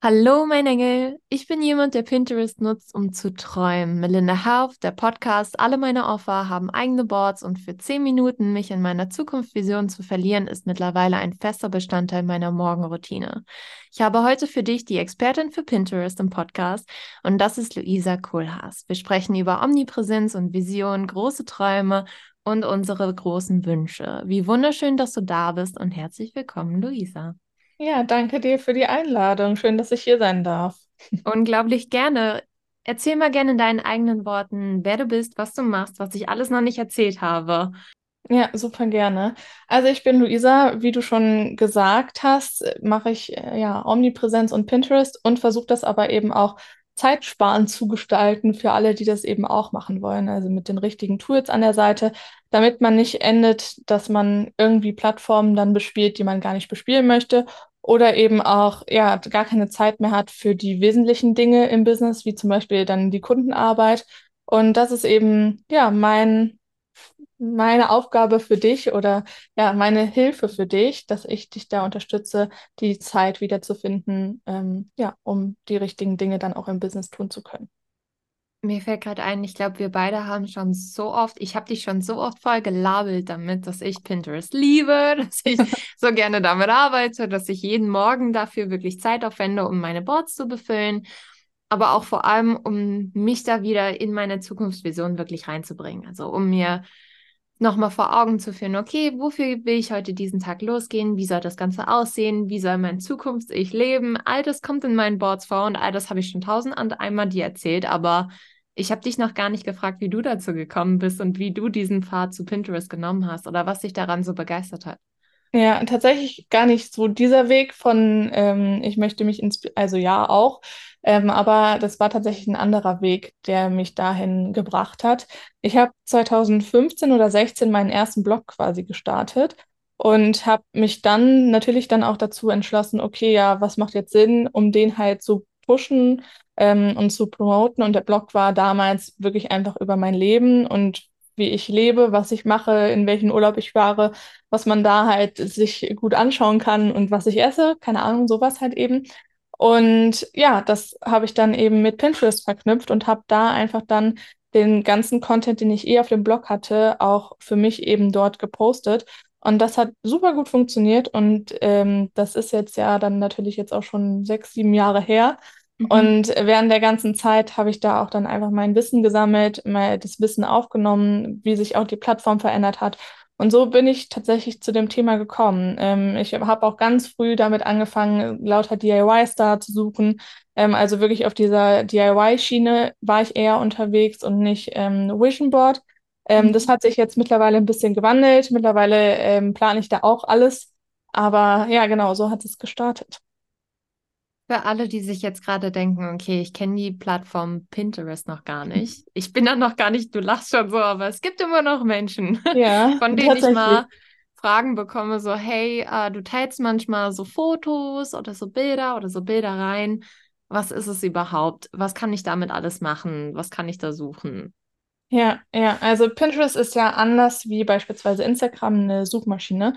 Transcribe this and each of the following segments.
Hallo, mein Engel. Ich bin jemand, der Pinterest nutzt, um zu träumen. Melinda Health, der Podcast, alle meine Offer haben eigene Boards und für 10 Minuten mich in meiner Zukunftsvision zu verlieren, ist mittlerweile ein fester Bestandteil meiner Morgenroutine. Ich habe heute für dich die Expertin für Pinterest im Podcast und das ist Luisa Kohlhaas. Wir sprechen über Omnipräsenz und Vision, große Träume und unsere großen Wünsche. Wie wunderschön, dass du da bist und herzlich willkommen, Luisa. Ja, danke dir für die Einladung. Schön, dass ich hier sein darf. Unglaublich gerne. Erzähl mal gerne in deinen eigenen Worten, wer du bist, was du machst, was ich alles noch nicht erzählt habe. Ja, super gerne. Also ich bin Luisa, wie du schon gesagt hast, mache ich äh, ja Omnipräsenz und Pinterest und versuche das aber eben auch zeitsparend zu gestalten für alle, die das eben auch machen wollen. Also mit den richtigen Tools an der Seite, damit man nicht endet, dass man irgendwie Plattformen dann bespielt, die man gar nicht bespielen möchte oder eben auch ja gar keine Zeit mehr hat für die wesentlichen Dinge im Business, wie zum Beispiel dann die Kundenarbeit. Und das ist eben ja mein meine Aufgabe für dich oder ja meine Hilfe für dich, dass ich dich da unterstütze, die Zeit wiederzufinden, ähm, ja, um die richtigen Dinge dann auch im Business tun zu können. Mir fällt gerade ein, ich glaube, wir beide haben schon so oft, ich habe dich schon so oft voll gelabelt damit, dass ich Pinterest liebe, dass ich so gerne damit arbeite, dass ich jeden Morgen dafür wirklich Zeit aufwende, um meine Boards zu befüllen, aber auch vor allem, um mich da wieder in meine Zukunftsvision wirklich reinzubringen. Also um mir nochmal vor Augen zu führen, okay, wofür will ich heute diesen Tag losgehen? Wie soll das Ganze aussehen? Wie soll mein Zukunfts-Ich leben? All das kommt in meinen Boards vor und all das habe ich schon tausend einmal dir erzählt, aber ich habe dich noch gar nicht gefragt, wie du dazu gekommen bist und wie du diesen Pfad zu Pinterest genommen hast oder was dich daran so begeistert hat. Ja, tatsächlich gar nicht so dieser Weg von, ähm, ich möchte mich inspirieren, also ja auch, ähm, aber das war tatsächlich ein anderer Weg, der mich dahin gebracht hat. Ich habe 2015 oder 16 meinen ersten Blog quasi gestartet und habe mich dann natürlich dann auch dazu entschlossen, okay, ja, was macht jetzt Sinn, um den halt zu pushen ähm, und zu promoten. Und der Blog war damals wirklich einfach über mein Leben und wie ich lebe, was ich mache, in welchen Urlaub ich fahre, was man da halt sich gut anschauen kann und was ich esse, keine Ahnung, sowas halt eben. Und ja, das habe ich dann eben mit Pinterest verknüpft und habe da einfach dann den ganzen Content, den ich eh auf dem Blog hatte, auch für mich eben dort gepostet. Und das hat super gut funktioniert und ähm, das ist jetzt ja dann natürlich jetzt auch schon sechs, sieben Jahre her. Mhm. Und während der ganzen Zeit habe ich da auch dann einfach mein Wissen gesammelt, mal das Wissen aufgenommen, wie sich auch die Plattform verändert hat. Und so bin ich tatsächlich zu dem Thema gekommen. Ähm, ich habe auch ganz früh damit angefangen, lauter DIYs da zu suchen. Ähm, also wirklich auf dieser DIY-Schiene war ich eher unterwegs und nicht ähm, Vision Board. Ähm, mhm. Das hat sich jetzt mittlerweile ein bisschen gewandelt. Mittlerweile ähm, plane ich da auch alles. Aber ja, genau, so hat es gestartet. Für alle, die sich jetzt gerade denken, okay, ich kenne die Plattform Pinterest noch gar nicht. Ich bin da noch gar nicht, du lachst schon so, aber es gibt immer noch Menschen, ja, von denen ich mal Fragen bekomme, so, hey, äh, du teilst manchmal so Fotos oder so Bilder oder so Bilder rein. Was ist es überhaupt? Was kann ich damit alles machen? Was kann ich da suchen? Ja, ja, also Pinterest ist ja anders wie beispielsweise Instagram eine Suchmaschine.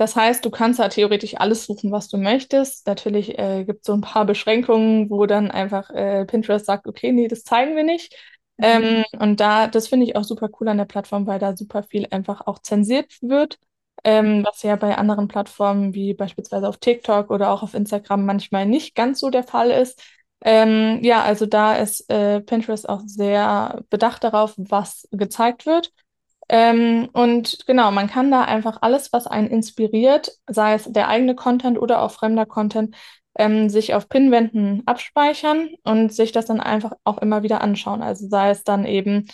Das heißt, du kannst da theoretisch alles suchen, was du möchtest. Natürlich äh, gibt es so ein paar Beschränkungen, wo dann einfach äh, Pinterest sagt, okay, nee, das zeigen wir nicht. Mhm. Ähm, und da, das finde ich auch super cool an der Plattform, weil da super viel einfach auch zensiert wird, ähm, was ja bei anderen Plattformen wie beispielsweise auf TikTok oder auch auf Instagram manchmal nicht ganz so der Fall ist. Ähm, ja, also da ist äh, Pinterest auch sehr bedacht darauf, was gezeigt wird. Ähm, und genau, man kann da einfach alles, was einen inspiriert, sei es der eigene Content oder auch fremder Content, ähm, sich auf Pinwänden abspeichern und sich das dann einfach auch immer wieder anschauen. Also sei es dann eben,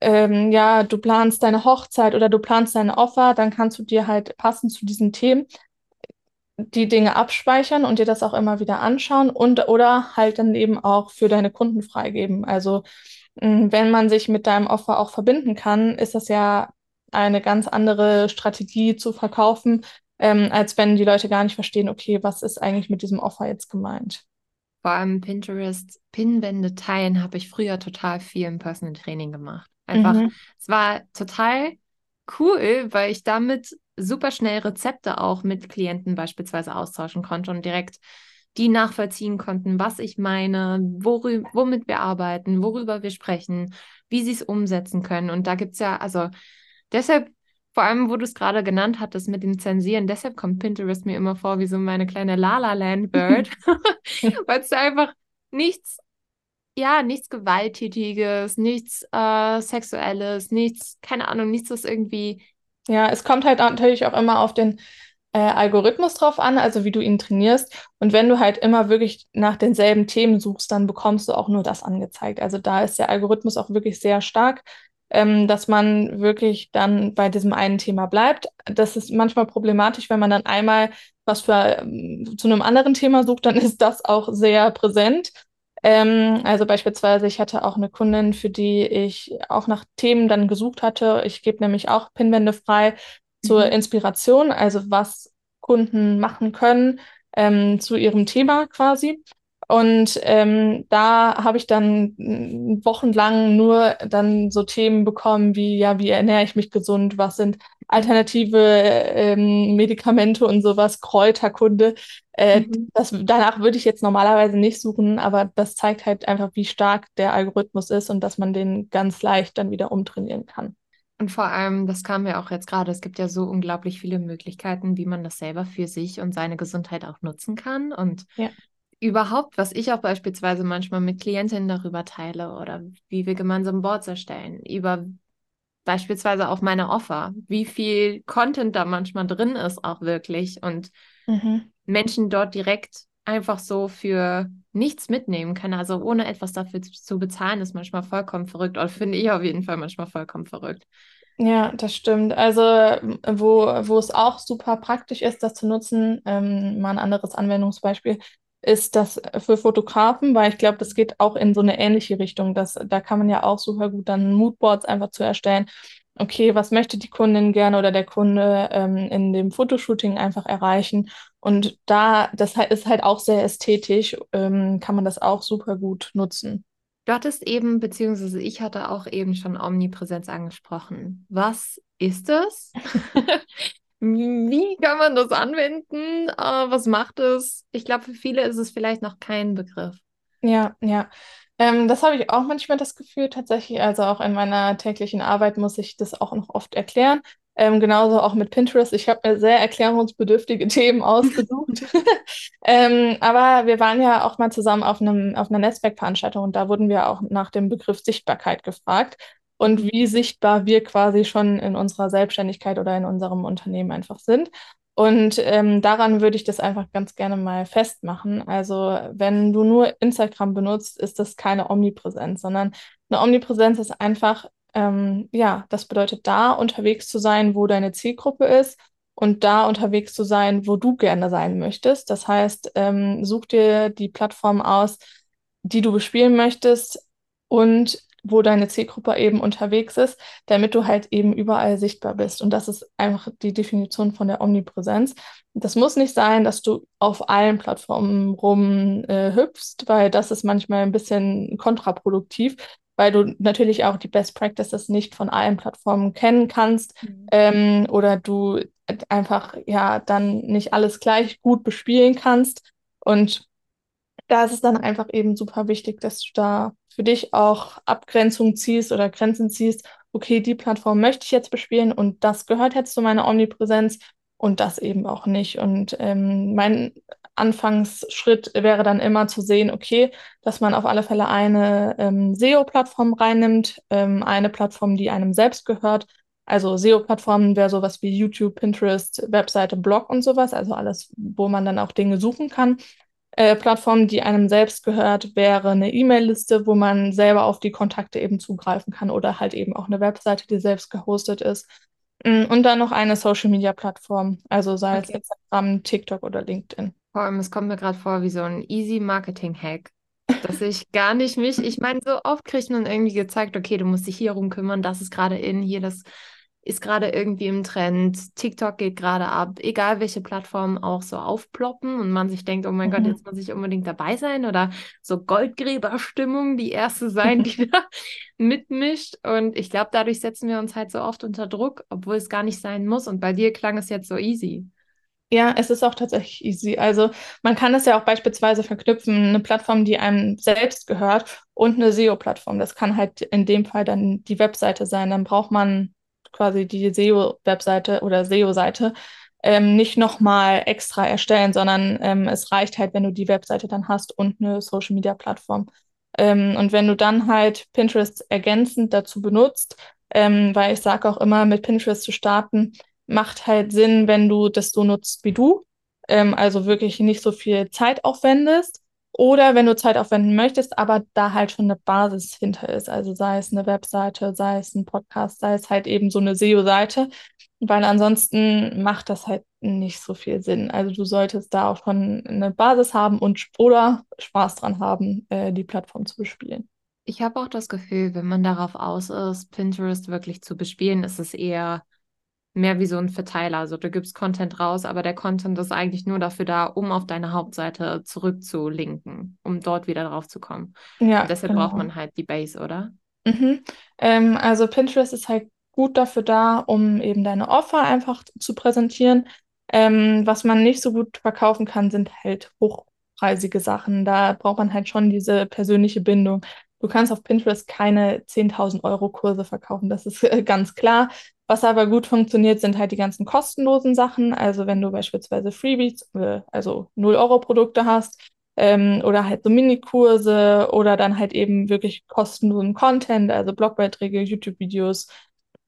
ähm, ja, du planst deine Hochzeit oder du planst deine Offer, dann kannst du dir halt passend zu diesen Themen die Dinge abspeichern und dir das auch immer wieder anschauen und oder halt dann eben auch für deine Kunden freigeben. Also wenn man sich mit deinem Offer auch verbinden kann, ist das ja eine ganz andere Strategie zu verkaufen, ähm, als wenn die Leute gar nicht verstehen, okay, was ist eigentlich mit diesem Offer jetzt gemeint? Vor allem Pinterest, Pinwände teilen habe ich früher total viel im Personal Training gemacht. Einfach, Mhm. es war total cool, weil ich damit super schnell Rezepte auch mit Klienten beispielsweise austauschen konnte und direkt die nachvollziehen konnten, was ich meine, worü womit wir arbeiten, worüber wir sprechen, wie sie es umsetzen können. Und da gibt es ja, also deshalb, vor allem, wo du es gerade genannt hattest mit dem Zensieren, deshalb kommt Pinterest mir immer vor wie so meine kleine Lala Land Bird, weil es einfach nichts ja, nichts Gewalttätiges, nichts äh, Sexuelles, nichts, keine Ahnung, nichts, was irgendwie. Ja, es kommt halt natürlich auch immer auf den äh, Algorithmus drauf an, also wie du ihn trainierst. Und wenn du halt immer wirklich nach denselben Themen suchst, dann bekommst du auch nur das angezeigt. Also da ist der Algorithmus auch wirklich sehr stark, ähm, dass man wirklich dann bei diesem einen Thema bleibt. Das ist manchmal problematisch, wenn man dann einmal was für ähm, zu einem anderen Thema sucht, dann ist das auch sehr präsent. Ähm, also beispielsweise, ich hatte auch eine Kundin, für die ich auch nach Themen dann gesucht hatte. Ich gebe nämlich auch Pinwände frei zur Mhm. Inspiration, also was Kunden machen können ähm, zu ihrem Thema quasi. Und ähm, da habe ich dann mm, wochenlang nur dann so Themen bekommen wie, ja, wie ernähre ich mich gesund, was sind alternative ähm, Medikamente und sowas, Kräuterkunde. Äh, Mhm. das, danach würde ich jetzt normalerweise nicht suchen, aber das zeigt halt einfach, wie stark der Algorithmus ist und dass man den ganz leicht dann wieder umtrainieren kann. Und vor allem, das kam mir auch jetzt gerade, es gibt ja so unglaublich viele Möglichkeiten, wie man das selber für sich und seine Gesundheit auch nutzen kann. Und Ja. überhaupt, was ich auch beispielsweise manchmal mit Klientinnen darüber teile oder wie wir gemeinsam Boards erstellen, über beispielsweise auch meine Offer, wie viel Content da manchmal drin ist auch wirklich und Mhm. Menschen dort direkt einfach so für nichts mitnehmen können, also ohne etwas dafür zu bezahlen, ist manchmal vollkommen verrückt oder finde ich auf jeden Fall manchmal vollkommen verrückt. Ja, das stimmt. Also, wo, wo es auch super praktisch ist, das zu nutzen, ähm, mal ein anderes Anwendungsbeispiel, ist das für Fotografen, weil ich glaube, das geht auch in so eine ähnliche Richtung. Das, da kann man ja auch super gut dann Moodboards einfach zu erstellen. Okay, was möchte die Kundin gerne oder der Kunde ähm, in dem Fotoshooting einfach erreichen? Und da, das ist halt auch sehr ästhetisch, ähm, kann man das auch super gut nutzen. Du hattest eben, beziehungsweise ich hatte auch eben schon Omnipräsenz angesprochen. Was ist das? Wie kann man das anwenden? Äh, was macht es? Ich glaube, für viele ist es vielleicht noch kein Begriff. Ja, ja. Ähm, das habe ich auch manchmal das Gefühl tatsächlich. Also auch in meiner täglichen Arbeit muss ich das auch noch oft erklären. Ähm, genauso auch mit Pinterest. Ich habe mir sehr erklärungsbedürftige Themen ausgesucht. Ähm, aber wir waren ja auch mal zusammen auf einem, auf einer Netzwerkveranstaltung und da wurden wir auch nach dem Begriff Sichtbarkeit gefragt und wie sichtbar wir quasi schon in unserer Selbstständigkeit oder in unserem Unternehmen einfach sind. Und ähm, daran würde ich das einfach ganz gerne mal festmachen. Also, wenn du nur Instagram benutzt, ist das keine Omnipräsenz, sondern eine Omnipräsenz ist einfach, ähm, ja, das bedeutet, da unterwegs zu sein, wo deine Zielgruppe ist und da unterwegs zu sein, wo du gerne sein möchtest. Das heißt, ähm, such dir die Plattform aus, die du bespielen möchtest und wo deine Zielgruppe eben unterwegs ist, damit du halt eben überall sichtbar bist. Und das ist einfach die Definition von der Omnipräsenz. Das muss nicht sein, dass du auf allen Plattformen rum äh, weil das ist manchmal ein bisschen kontraproduktiv, weil du natürlich auch die Best Practices nicht von allen Plattformen kennen kannst Mhm. ähm, oder du einfach ja dann nicht alles gleich gut bespielen kannst. Und da ist es dann einfach eben super wichtig, dass du da für dich auch Abgrenzung ziehst oder Grenzen ziehst. Okay, die Plattform möchte ich jetzt bespielen und das gehört jetzt zu meiner Omnipräsenz und das eben auch nicht. Und ähm, mein Anfangsschritt wäre dann immer zu sehen, okay, dass man auf alle Fälle eine ähm, SEO-Plattform reinnimmt, ähm, eine Plattform, die einem selbst gehört. Also SEO-Plattformen wäre sowas wie YouTube, Pinterest, Webseite, Blog und sowas, also alles, wo man dann auch Dinge suchen kann. Äh, Plattform, die einem selbst gehört, wäre eine E-Mail-Liste, wo man selber auf die Kontakte eben zugreifen kann oder halt eben auch eine Webseite, die selbst gehostet ist. Mm, Und dann noch eine Social-Media-Plattform, also sei es Okay. Instagram, TikTok oder LinkedIn. Vor allem, es kommt mir gerade vor wie so ein easy Marketing-Hack, dass ich gar nicht mich, ich meine, so oft kriegt man irgendwie gezeigt, okay, du musst dich hier rum kümmern, das ist gerade in, hier, das ist gerade irgendwie im Trend, TikTok geht gerade ab, egal welche Plattformen auch so aufploppen und man sich denkt, oh mein Gott, Mhm. jetzt muss ich unbedingt dabei sein oder so Goldgräberstimmung, die erste sein, die da mitmischt und ich glaube, dadurch setzen wir uns halt so oft unter Druck, obwohl es gar nicht sein muss und bei dir klang es jetzt so easy. Ja, es ist auch tatsächlich easy. Also man kann es ja auch beispielsweise verknüpfen, eine Plattform, die einem selbst gehört und eine SEO-Plattform. Das kann halt in dem Fall dann die Webseite sein. Dann braucht man quasi die SEO-Webseite oder SEO-Seite ähm, nicht nochmal extra erstellen, sondern ähm, es reicht halt, wenn du die Webseite dann hast und eine Social-Media-Plattform. Ähm, und wenn du dann halt Pinterest ergänzend dazu benutzt, ähm, weil ich sage auch immer, mit Pinterest zu starten, macht halt Sinn, wenn du das so nutzt wie du, ähm, also wirklich nicht so viel Zeit aufwendest. Oder wenn du Zeit aufwenden möchtest, aber da halt schon eine Basis hinter ist. Also sei es eine Webseite, sei es ein Podcast, sei es halt eben so eine SEO-Seite, weil ansonsten macht das halt nicht so viel Sinn. Also du solltest da auch schon eine Basis haben und oder Spaß dran haben, äh, die Plattform zu bespielen. Ich habe auch das Gefühl, wenn man darauf aus ist, Pinterest wirklich zu bespielen, ist es eher mehr wie so ein Verteiler. Also du gibst Content raus, aber der Content ist eigentlich nur dafür da, um auf deine Hauptseite zurückzulinken, um dort wieder drauf zu kommen. Ja, Und deshalb braucht genau. man halt die Base, oder? Mhm. Ähm, also Pinterest ist halt gut dafür da, um eben deine Offer einfach zu präsentieren. Ähm, was man nicht so gut verkaufen kann, sind halt hochpreisige Sachen. Da braucht man halt schon diese persönliche Bindung. Du kannst auf Pinterest keine 10.000 Euro Kurse verkaufen, das ist äh, ganz klar. Was aber gut funktioniert, sind halt die ganzen kostenlosen Sachen. Also wenn du beispielsweise Freebies, äh, also 0 Euro Produkte hast, ähm, oder halt so Minikurse oder dann halt eben wirklich kostenlosen Content, also Blogbeiträge, YouTube-Videos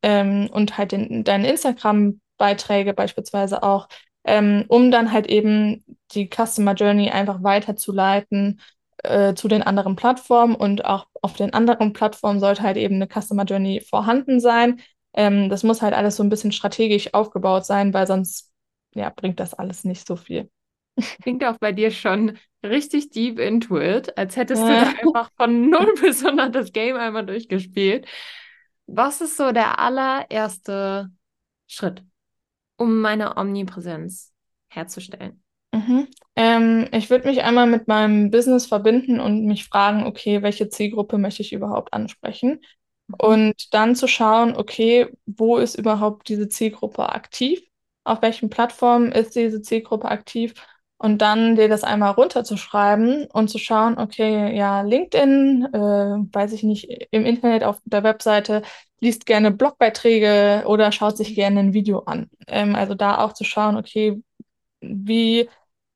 ähm, und halt den, deine Instagram-Beiträge beispielsweise auch, ähm, um dann halt eben die Customer Journey einfach weiterzuleiten äh, zu den anderen Plattformen und auch auf den anderen Plattformen sollte halt eben eine Customer Journey vorhanden sein. Ähm, das muss halt alles so ein bisschen strategisch aufgebaut sein, weil sonst ja, bringt das alles nicht so viel. Klingt auch bei dir schon richtig deep into it, als hättest du Ja. einfach von 0 bis 100 das Game einmal durchgespielt. Was ist so der allererste Schritt, um meine Omnipräsenz herzustellen? Mhm. Ähm, ich würde mich einmal mit meinem Business verbinden und mich fragen, okay, welche Zielgruppe möchte ich überhaupt ansprechen? Mhm. Und dann zu schauen, okay, wo ist überhaupt diese Zielgruppe aktiv? Auf welchen Plattformen ist diese Zielgruppe aktiv? Und dann dir das einmal runterzuschreiben und zu schauen, okay, ja, LinkedIn, äh, weiß ich nicht, im Internet auf der Webseite, liest gerne Blogbeiträge oder schaut sich gerne ein Video an. Ähm, also da auch zu schauen, okay, wie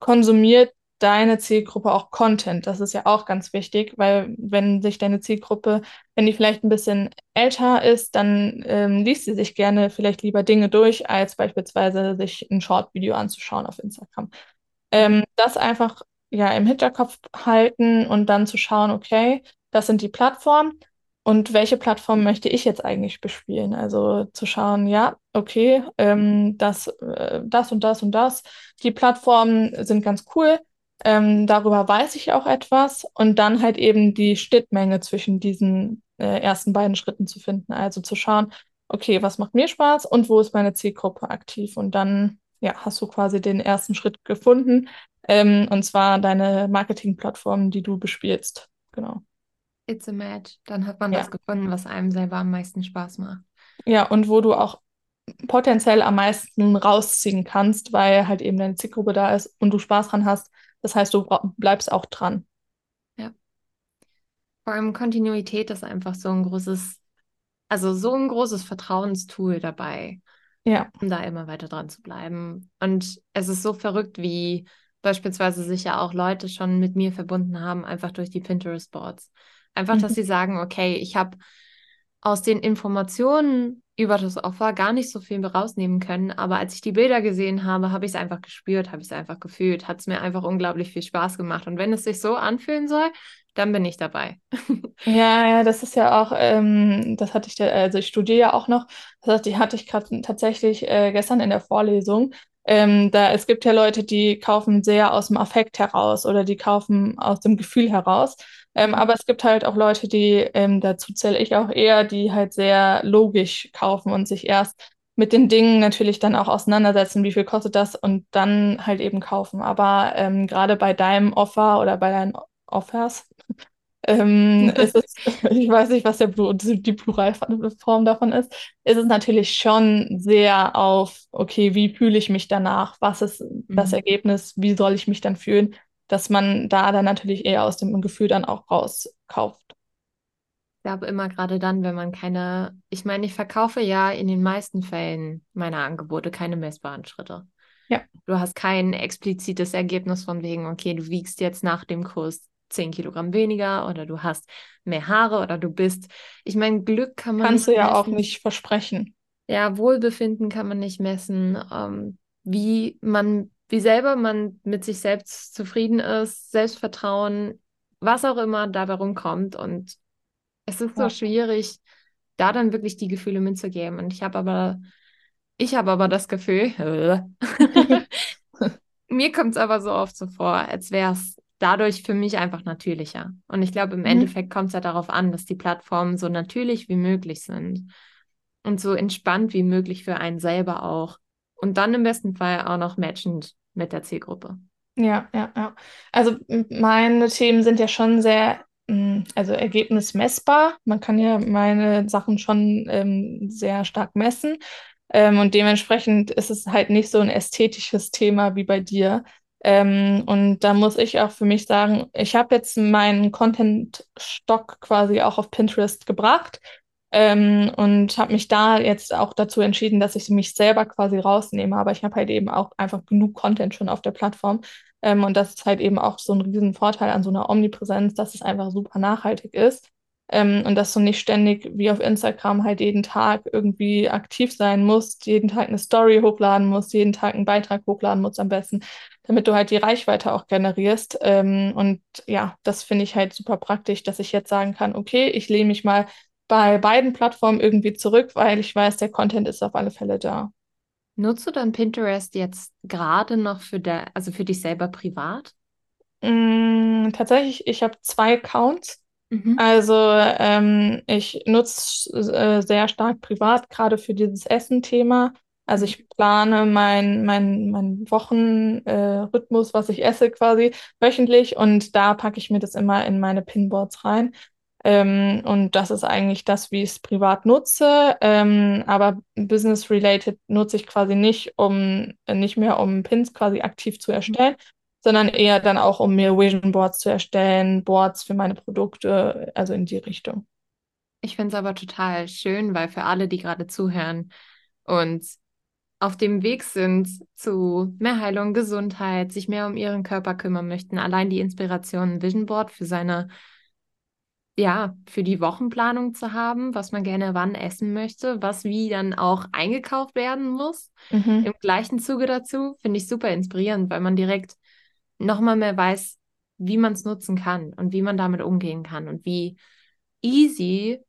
konsumiert deine Zielgruppe auch Content? Das ist ja auch ganz wichtig, weil wenn sich deine Zielgruppe, wenn die vielleicht ein bisschen älter ist, dann ähm, liest sie sich gerne vielleicht lieber Dinge durch, als beispielsweise sich ein Short-Video anzuschauen auf Instagram. Ähm, das einfach ja im Hinterkopf halten und dann zu schauen, okay, das sind die Plattformen. Und welche Plattform möchte ich jetzt eigentlich bespielen? Also zu schauen, ja, okay, ähm, das, äh, das und das und das. Die Plattformen sind ganz cool. Ähm, darüber weiß ich auch etwas. Und dann halt eben die Schnittmenge zwischen diesen äh, ersten beiden Schritten zu finden. Also zu schauen, okay, was macht mir Spaß und wo ist meine Zielgruppe aktiv? Und dann, ja, hast du quasi den ersten Schritt gefunden. Ähm, und zwar deine Marketingplattform, die du bespielst. Genau. It's a match. Dann hat man Ja. das gefunden, was einem selber am meisten Spaß macht. Ja, und wo du auch potenziell am meisten rausziehen kannst, weil halt eben deine Zielgruppe da ist und du Spaß dran hast. Das heißt, du bleibst auch dran. Ja. Vor allem Kontinuität ist einfach so ein großes, also so ein großes Vertrauenstool dabei, Ja. um da immer weiter dran zu bleiben. Und es ist so verrückt, wie beispielsweise sich ja auch Leute schon mit mir verbunden haben, einfach durch die Pinterest-Boards. Einfach, dass Mhm. sie sagen, okay, ich habe aus den Informationen über das Opfer gar nicht so viel rausnehmen können, aber als ich die Bilder gesehen habe, habe ich es einfach gespürt, habe ich es einfach gefühlt, hat es mir einfach unglaublich viel Spaß gemacht. Und wenn es sich so anfühlen soll, dann bin ich dabei. Ja, ja, das ist ja auch, ähm, das hatte ich, da, also ich studiere ja auch noch, das hatte, hatte ich gerade tatsächlich äh, gestern in der Vorlesung. Ähm, da, es gibt ja Leute, die kaufen sehr aus dem Affekt heraus oder die kaufen aus dem Gefühl heraus. Ähm, aber es gibt halt auch Leute, die, ähm, dazu zähle ich auch eher, die halt sehr logisch kaufen und sich erst mit den Dingen natürlich dann auch auseinandersetzen, wie viel kostet das und dann halt eben kaufen. Aber ähm, gerade bei deinem Offer oder bei deinen Offers, ähm, ist es, ich weiß nicht, was der, die Pluralform davon ist, ist es natürlich schon sehr auf, okay, wie fühle ich mich danach? Was ist das Mhm. Ergebnis? Wie soll ich mich dann fühlen? Dass man da dann natürlich eher aus dem Gefühl dann auch rauskauft. Ich glaube immer gerade dann, wenn man keine, ich meine, ich verkaufe ja in den meisten Fällen meiner Angebote keine messbaren Schritte. Ja, Du hast kein explizites Ergebnis von wegen, okay, du wiegst jetzt nach dem Kurs 10 Kilogramm weniger oder du hast mehr Haare oder du bist. Ich meine, Glück kann man kannst du ja auch messen. nicht versprechen. Ja, Wohlbefinden kann man nicht messen. Ähm, wie man, wie selber man mit sich selbst zufrieden ist, Selbstvertrauen, was auch immer dabei rumkommt. Und es ist so Ja. schwierig, da dann wirklich die Gefühle mitzugeben. Und ich habe aber, ich habe aber das Gefühl, mir kommt es aber so oft so vor, als wäre es dadurch für mich einfach natürlicher. Und ich glaube, im Mhm. Endeffekt kommt es ja darauf an, dass die Plattformen so natürlich wie möglich sind und so entspannt wie möglich für einen selber auch. Und dann im besten Fall auch noch matchend mit der Zielgruppe. Ja, ja, ja. Also meine Themen sind ja schon sehr, also ergebnismessbar. Man kann ja meine Sachen schon ähm, sehr stark messen. Ähm, und dementsprechend ist es halt nicht so ein ästhetisches Thema wie bei dir. Ähm, und da muss ich auch für mich sagen, ich habe jetzt meinen Content-Stock quasi auch auf Pinterest gebracht. Ähm, und habe mich da jetzt auch dazu entschieden, dass ich mich selber quasi rausnehme. Aber ich habe halt eben auch einfach genug Content schon auf der Plattform. Ähm, und das ist halt eben auch so ein riesen Vorteil an so einer Omnipräsenz, dass es einfach super nachhaltig ist. Ähm, und dass du nicht ständig wie auf Instagram halt jeden Tag irgendwie aktiv sein musst, jeden Tag eine Story hochladen musst, jeden Tag einen Beitrag hochladen musst am besten, damit du halt die Reichweite auch generierst. Ähm, und ja, das finde ich halt super praktisch, dass ich jetzt sagen kann, okay, ich lehne mich mal bei beiden Plattformen irgendwie zurück, weil ich weiß, der Content ist auf alle Fälle da. Nutzt du dann Pinterest jetzt gerade noch für der, also für dich selber privat? Mm, tatsächlich, ich habe zwei Accounts. Mhm. Also ähm, ich nutze äh, sehr stark privat, gerade für dieses Essen-Thema. Also ich plane mein, mein, mein Wochenrhythmus, äh, was ich esse quasi wöchentlich und da packe ich mir das immer in meine Pinboards rein. Ähm, und das ist eigentlich das, wie ich es privat nutze. Ähm, aber business-related nutze ich quasi nicht, um nicht mehr um Pins quasi aktiv zu erstellen, sondern eher dann auch, um mir Vision Boards zu erstellen, Boards für meine Produkte, also in die Richtung. Ich finde es aber total schön, weil für alle, die gerade zuhören und auf dem Weg sind zu mehr Heilung, Gesundheit, sich mehr um ihren Körper kümmern möchten, allein die Inspiration, Vision Board für seine, ja, für die Wochenplanung zu haben, was man gerne wann essen möchte, was wie dann auch eingekauft werden muss. Mhm. Im gleichen Zuge dazu finde ich super inspirierend, weil man direkt nochmal mehr weiß, wie man es nutzen kann und wie man damit umgehen kann und wie easy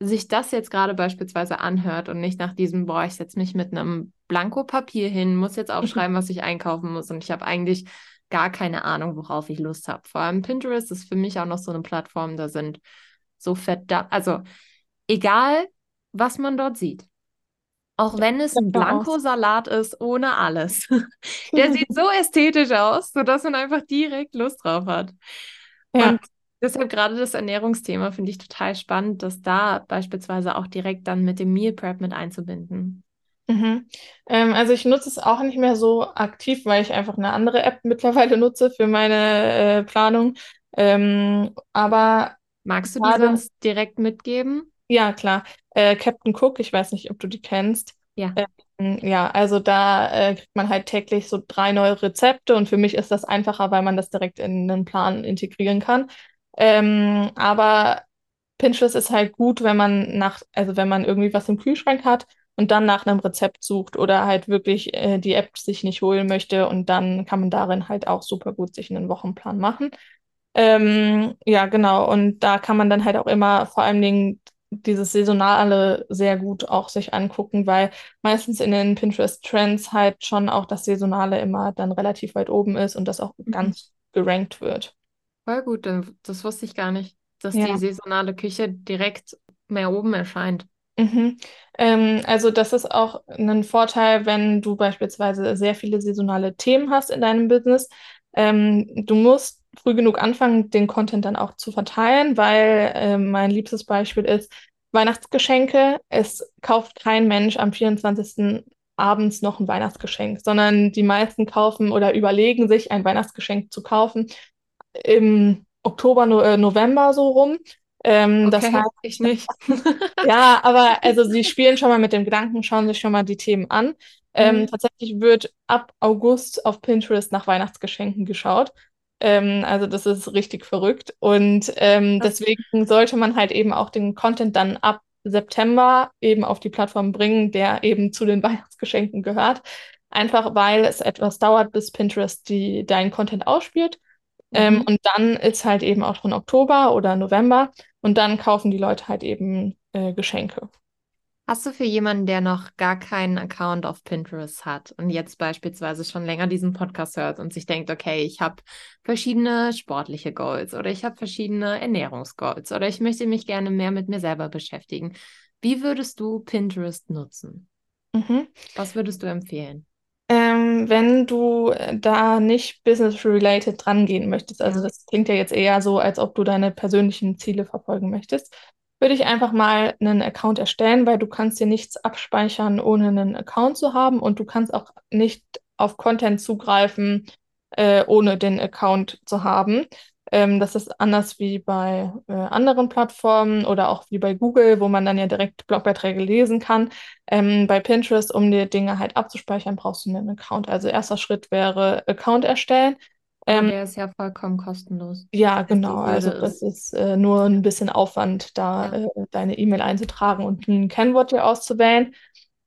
sich das jetzt gerade beispielsweise anhört und nicht nach diesem, boah, ich setze mich mit einem Blankopapier hin, muss jetzt aufschreiben, was ich einkaufen muss und ich habe eigentlich gar keine Ahnung, worauf ich Lust habe. Vor allem Pinterest ist für mich auch noch so eine Plattform, da sind so verdammt, also egal, was man dort sieht. Auch wenn es ein. Blankosalat ist, ohne alles. Der sieht so ästhetisch aus, sodass man einfach direkt Lust drauf hat. Ja. Und deshalb gerade das Ernährungsthema finde ich total spannend, das da beispielsweise auch direkt dann mit dem Meal Prep mit einzubinden. Mhm. Ähm, also ich nutze es auch nicht mehr so aktiv, weil ich einfach eine andere App mittlerweile nutze für meine äh, Planung. Ähm, aber Magst du die gerade, sonst direkt mitgeben? ja klar, äh, Captain Cook, ich weiß nicht, ob du die kennst. Ja. Ähm, ja, also da äh, kriegt man halt täglich so drei neue Rezepte und für mich ist das einfacher, weil man das direkt in einen Plan integrieren kann. Ähm, aber Pinterest ist halt gut, wenn man nach, also wenn man irgendwie was im Kühlschrank hat und dann nach einem Rezept sucht oder halt wirklich äh, die App sich nicht holen möchte und dann kann man darin halt auch super gut sich einen Wochenplan machen. Ähm, ja, genau. Und da kann man dann halt auch immer vor allen Dingen dieses Saisonale sehr gut auch sich angucken, weil meistens in den Pinterest-Trends halt schon auch das Saisonale immer dann relativ weit oben ist und das auch Mhm. ganz gerankt wird. Voll gut, das wusste ich gar nicht, dass die Ja. saisonale Küche direkt mehr oben erscheint. Mhm. Ähm, also das ist auch ein Vorteil, wenn du beispielsweise sehr viele saisonale Themen hast in deinem Business. Ähm, du musst früh genug anfangen, den Content dann auch zu verteilen, weil ähm, mein liebstes Beispiel ist Weihnachtsgeschenke. Es kauft kein Mensch am 24. abends noch ein Weihnachtsgeschenk, sondern die meisten kaufen oder überlegen sich, ein Weihnachtsgeschenk zu kaufen im Oktober, no äh, November so rum. Ähm, das Okay, ich nicht. ja, aber also sie spielen schon mal mit dem Gedanken, schauen sich schon mal die Themen an. Ähm, Mhm. tatsächlich wird ab August auf Pinterest nach Weihnachtsgeschenken geschaut. Ähm, also das ist richtig verrückt. Und ähm, Das, deswegen sollte man halt eben auch den Content dann ab September eben auf die Plattform bringen, der eben zu den Weihnachtsgeschenken gehört. Einfach weil es etwas dauert, bis Pinterest die, deinen Content ausspielt. Ähm, mhm. und dann ist halt eben auch schon Oktober oder November und dann kaufen die Leute halt eben äh, Geschenke. Hast du für jemanden, der noch gar keinen Account auf Pinterest hat und jetzt beispielsweise schon länger diesen Podcast hört und sich denkt, okay, ich habe verschiedene sportliche Goals oder ich habe verschiedene Ernährungsgoals oder ich möchte mich gerne mehr mit mir selber beschäftigen. Wie würdest du Pinterest nutzen? Mhm. Was würdest du empfehlen? Ähm, wenn du äh, da nicht business-related dran gehen möchtest, also das klingt ja jetzt eher so, als ob du deine persönlichen Ziele verfolgen möchtest, würde ich einfach mal einen Account erstellen, weil du kannst dir nichts abspeichern, ohne einen Account zu haben und du kannst auch nicht auf Content zugreifen, äh, ohne den Account zu haben. Ähm, das ist anders wie bei äh, anderen Plattformen oder auch wie bei Google, wo man dann ja direkt Blogbeiträge lesen kann. Ähm, bei Pinterest, um die Dinge halt abzuspeichern, brauchst du einen Account. Also erster Schritt wäre Account erstellen. Ähm, der ist ja vollkommen kostenlos. ja, genau. Also das ist, ist äh, nur ein bisschen Aufwand, da ja. äh, deine E-Mail einzutragen und ein Kennwort dir auszuwählen.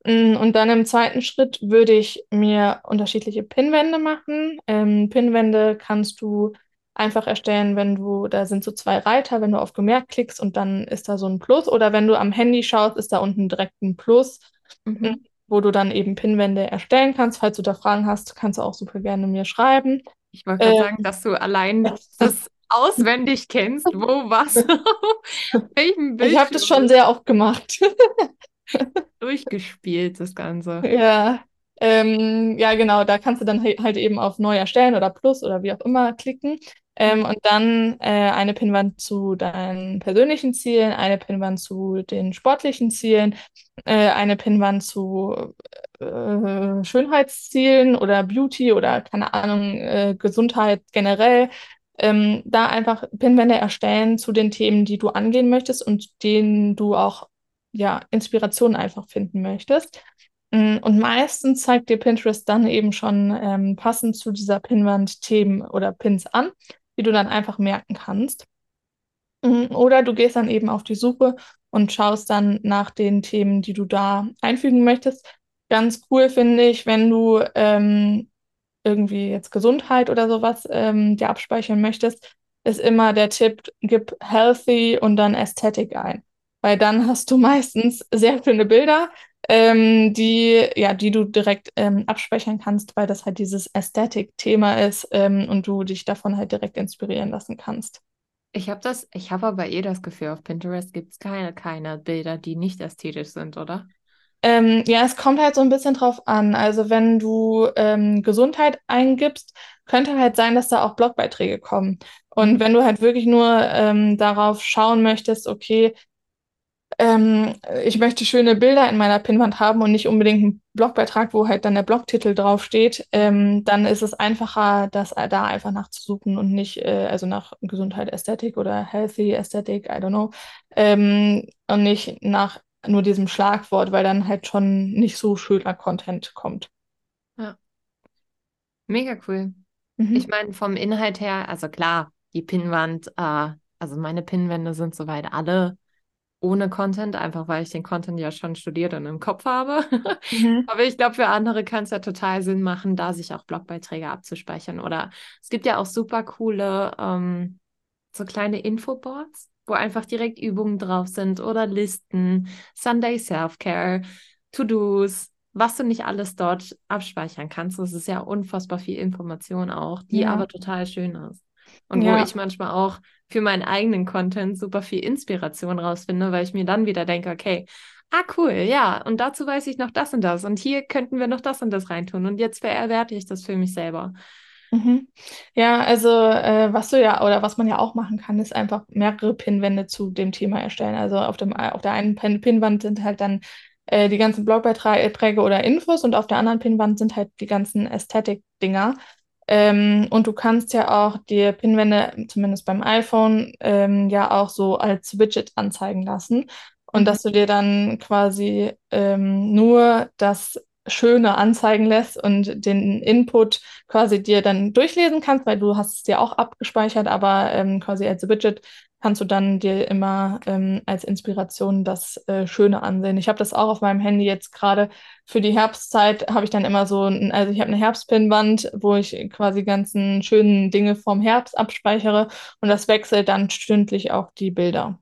Mm, Und dann im zweiten Schritt würde ich mir unterschiedliche Pinwände machen. Ähm, Pinwände kannst du einfach erstellen, wenn du, da sind so zwei Reiter, wenn du auf Gemerkt klickst und dann ist da so ein Plus. Oder wenn du am Handy schaust, ist da unten direkt ein Plus, Mhm. wo du dann eben Pinwände erstellen kannst. Falls du da Fragen hast, kannst du auch super gerne mir schreiben. Ich wollte Ähm, sagen, dass du allein das auswendig kennst, wo was auf welchem ich habe das schon sehr oft gemacht. Durchgespielt, das Ganze. Ja, ähm, ja, genau, da kannst du dann halt eben auf Neu erstellen oder Plus oder wie auch immer klicken. Ähm, Mhm. und dann äh, eine Pinnwand zu deinen persönlichen Zielen, eine Pinnwand zu den sportlichen Zielen, äh, eine Pinnwand zu äh, Schönheitszielen oder Beauty oder keine Ahnung, äh, Gesundheit generell. Ähm, da einfach Pinnwände erstellen zu den Themen, die du angehen möchtest und denen du auch ja, Inspiration einfach finden möchtest. Mm, Und meistens zeigt dir Pinterest dann eben schon ähm, passend zu dieser Pinnwand Themen oder Pins an, die du dann einfach merken kannst. Mm, Oder du gehst dann eben auf die Suche und schaust dann nach den Themen, die du da einfügen möchtest. Ganz cool finde ich, wenn du ähm, irgendwie jetzt Gesundheit oder sowas ähm, dir abspeichern möchtest, ist immer der Tipp, gib healthy und dann Aesthetic ein. Weil dann hast du meistens sehr schöne Bilder, ähm, die, ja, die du direkt ähm, abspeichern kannst, weil das halt dieses Aesthetic-Thema ist ähm, und du dich davon halt direkt inspirieren lassen kannst. Ich habe das, ich habe aber eh das Gefühl, auf Pinterest gibt es keine, keine Bilder, die nicht ästhetisch sind, oder? Ähm, ja, es kommt halt so ein bisschen drauf an. Also wenn du ähm, Gesundheit eingibst, könnte halt sein, dass da auch Blogbeiträge kommen. Und Mhm. wenn du halt wirklich nur ähm, darauf schauen möchtest, okay, ähm, ich möchte schöne Bilder in meiner Pinnwand haben und nicht unbedingt einen Blogbeitrag, wo halt dann der Blogtitel draufsteht, ähm, dann ist es einfacher, das äh, da einfach nachzusuchen und nicht, äh, also nach Gesundheit, Ästhetik oder Healthy Ästhetik, I don't know, ähm, und nicht nach nur diesem Schlagwort, weil dann halt schon nicht so schöner Content kommt. Ja, mega cool. Ich Mhm. meine, vom Inhalt her, also klar, die Pinnwand, äh, also meine Pinnwände sind soweit alle ohne Content, einfach weil ich den Content ja schon studiert und im Kopf habe. Mhm. Aber ich glaube, für andere kann es ja total Sinn machen, da sich auch Blogbeiträge abzuspeichern. Oder es gibt ja auch super coole, ähm, so kleine Infoboards, wo einfach direkt Übungen drauf sind oder Listen, Sunday Self-Care, To-Dos, was du nicht alles dort abspeichern kannst. Das ist ja unfassbar viel Information auch, die ja. aber total schön ist. Und ja. wo ich manchmal auch für meinen eigenen Content super viel Inspiration rausfinde, weil ich mir dann wieder denke, okay, ah cool, ja, und dazu weiß ich noch das und das und hier könnten wir noch das und das reintun und jetzt verwerte ich das für mich selber. Mhm. Ja, also äh, was du ja oder was man ja auch machen kann, ist einfach mehrere Pinwände zu dem Thema erstellen. Also auf dem auf der einen Pin Pinwand sind halt dann äh, die ganzen Blogbeiträge oder Infos und auf der anderen Pinwand sind halt die ganzen Ästhetik-Dinger. Ähm, und du kannst ja auch die Pinwände, zumindest beim iPhone, ähm, ja auch so als Widget anzeigen lassen. Und mhm. dass du dir dann quasi ähm, nur das Schöne anzeigen lässt und den Input quasi dir dann durchlesen kannst, weil du hast es dir auch abgespeichert, aber ähm, quasi als Widget kannst du dann dir immer ähm, als Inspiration das äh, Schöne ansehen. Ich habe das auch auf meinem Handy jetzt gerade für die Herbstzeit, habe ich dann immer so, ein, also ich habe eine Herbstpinwand, wo ich quasi ganzen schönen Dinge vom Herbst abspeichere und das wechselt dann stündlich auch die Bilder.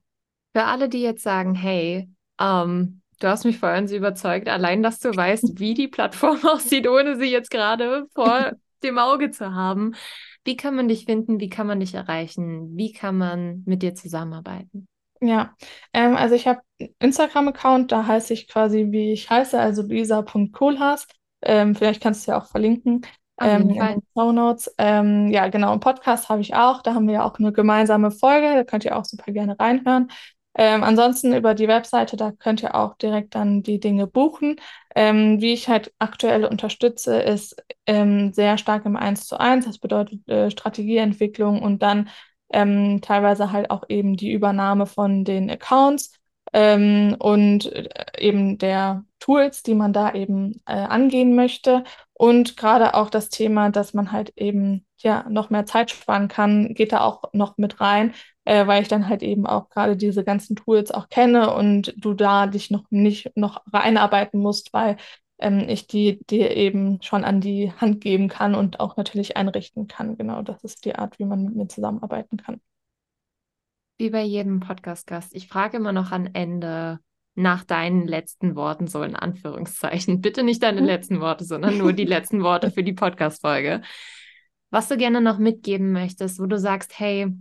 Für alle, die jetzt sagen, hey, ähm, du hast mich vorhin so überzeugt, allein, dass du weißt, wie die Plattform aussieht, ohne sie jetzt gerade vor dem Auge zu haben. Wie kann man dich finden? Wie kann man dich erreichen? Wie kann man mit dir zusammenarbeiten? Ja, ähm, also ich habe einen Instagram-Account, da heiße ich quasi, wie ich heiße, also luisa.kohlhaas. Ähm, vielleicht kannst du ja auch verlinken ähm, in den Show Notes. Ähm, ja, genau, einen Podcast habe ich auch. Da haben wir ja auch eine gemeinsame Folge. Da könnt ihr auch super gerne reinhören. Ähm, ansonsten über die Webseite, da könnt ihr auch direkt dann die Dinge buchen. Ähm, wie ich halt aktuell unterstütze, ist ähm, sehr stark im 1 zu 1. Das bedeutet äh, Strategieentwicklung und dann ähm, teilweise halt auch eben die Übernahme von den Accounts ähm, und äh, eben der Tools, die man da eben äh, angehen möchte. Und gerade auch das Thema, dass man halt eben ja noch mehr Zeit sparen kann, geht da auch noch mit rein, äh, weil ich dann halt eben auch gerade diese ganzen Tools auch kenne und du da dich noch nicht noch reinarbeiten musst, weil ähm, ich die dir eben schon an die Hand geben kann und auch natürlich einrichten kann. Genau, das ist die Art, wie man mit mir zusammenarbeiten kann. Wie bei jedem Podcast-Gast, ich frage immer noch am Ende nach deinen letzten Worten, so in Anführungszeichen. Bitte nicht deine mhm. letzten Worte, sondern nur die letzten Worte für die Podcast-Folge. Was du gerne noch mitgeben möchtest, wo du sagst, hey,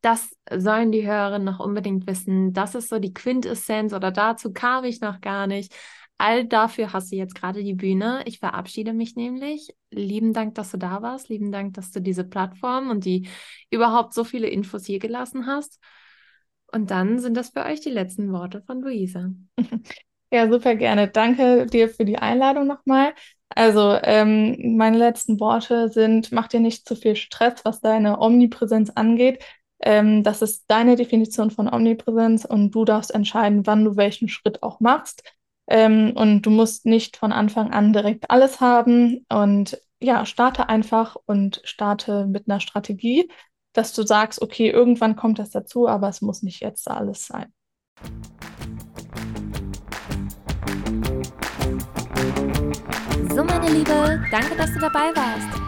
das sollen die Hörerinnen noch unbedingt wissen. Das ist so die Quintessenz oder dazu kam ich noch gar nicht. All dafür hast du jetzt gerade die Bühne. Ich verabschiede mich nämlich. Lieben Dank, dass du da warst. Lieben Dank, dass du diese Plattform und die überhaupt so viele Infos hier gelassen hast. Und dann sind das für euch die letzten Worte von Luisa. Ja, super gerne. Danke dir für die Einladung nochmal. Also, ähm, meine letzten Worte sind, mach dir nicht zu viel Stress, was deine Omnipräsenz angeht. Ähm, das ist deine Definition von Omnipräsenz und du darfst entscheiden, wann du welchen Schritt auch machst. Ähm, und du musst nicht von Anfang an direkt alles haben. Und ja, starte einfach und starte mit einer Strategie, dass du sagst, okay, irgendwann kommt das dazu, aber es muss nicht jetzt alles sein. So, meine Liebe, danke, dass du dabei warst.